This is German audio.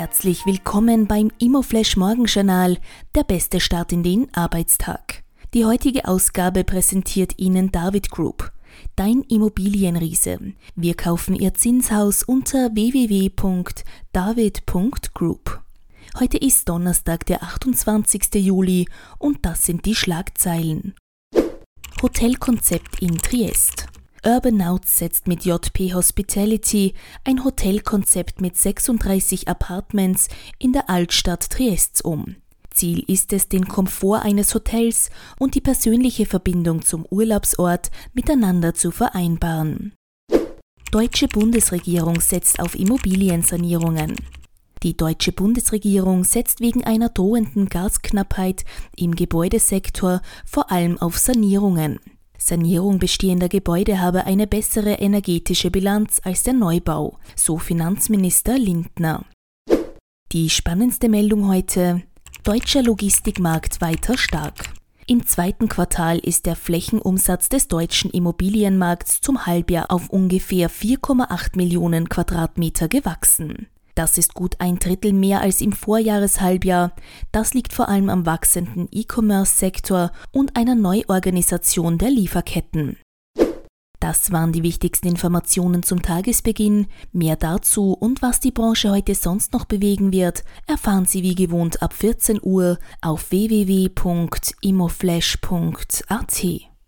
Herzlich willkommen beim Immoflash Morgenjournal, der beste Start in den Arbeitstag. Die heutige Ausgabe präsentiert Ihnen David Group, dein Immobilienriese. Wir kaufen Ihr Zinshaus unter www.david.group. Heute ist Donnerstag, der 28. Juli und das sind die Schlagzeilen. Hotelkonzept in Triest. Urbanouts setzt mit JP Hospitality ein Hotelkonzept mit 36 Apartments in der Altstadt Triests um. Ziel ist es, den Komfort eines Hotels und die persönliche Verbindung zum Urlaubsort miteinander zu vereinbaren. Deutsche Bundesregierung setzt auf Immobiliensanierungen. Die deutsche Bundesregierung setzt wegen einer drohenden Gasknappheit im Gebäudesektor vor allem auf Sanierungen. Sanierung bestehender Gebäude habe eine bessere energetische Bilanz als der Neubau, so Finanzminister Lindner. Die spannendste Meldung heute. Deutscher Logistikmarkt weiter stark. Im zweiten Quartal ist der Flächenumsatz des deutschen Immobilienmarkts zum Halbjahr auf ungefähr 4,8 Millionen Quadratmeter gewachsen. Das ist gut ein Drittel mehr als im Vorjahreshalbjahr. Das liegt vor allem am wachsenden E-Commerce-Sektor und einer Neuorganisation der Lieferketten. Das waren die wichtigsten Informationen zum Tagesbeginn. Mehr dazu und was die Branche heute sonst noch bewegen wird, erfahren Sie wie gewohnt ab 14 Uhr auf www.imoflash.at.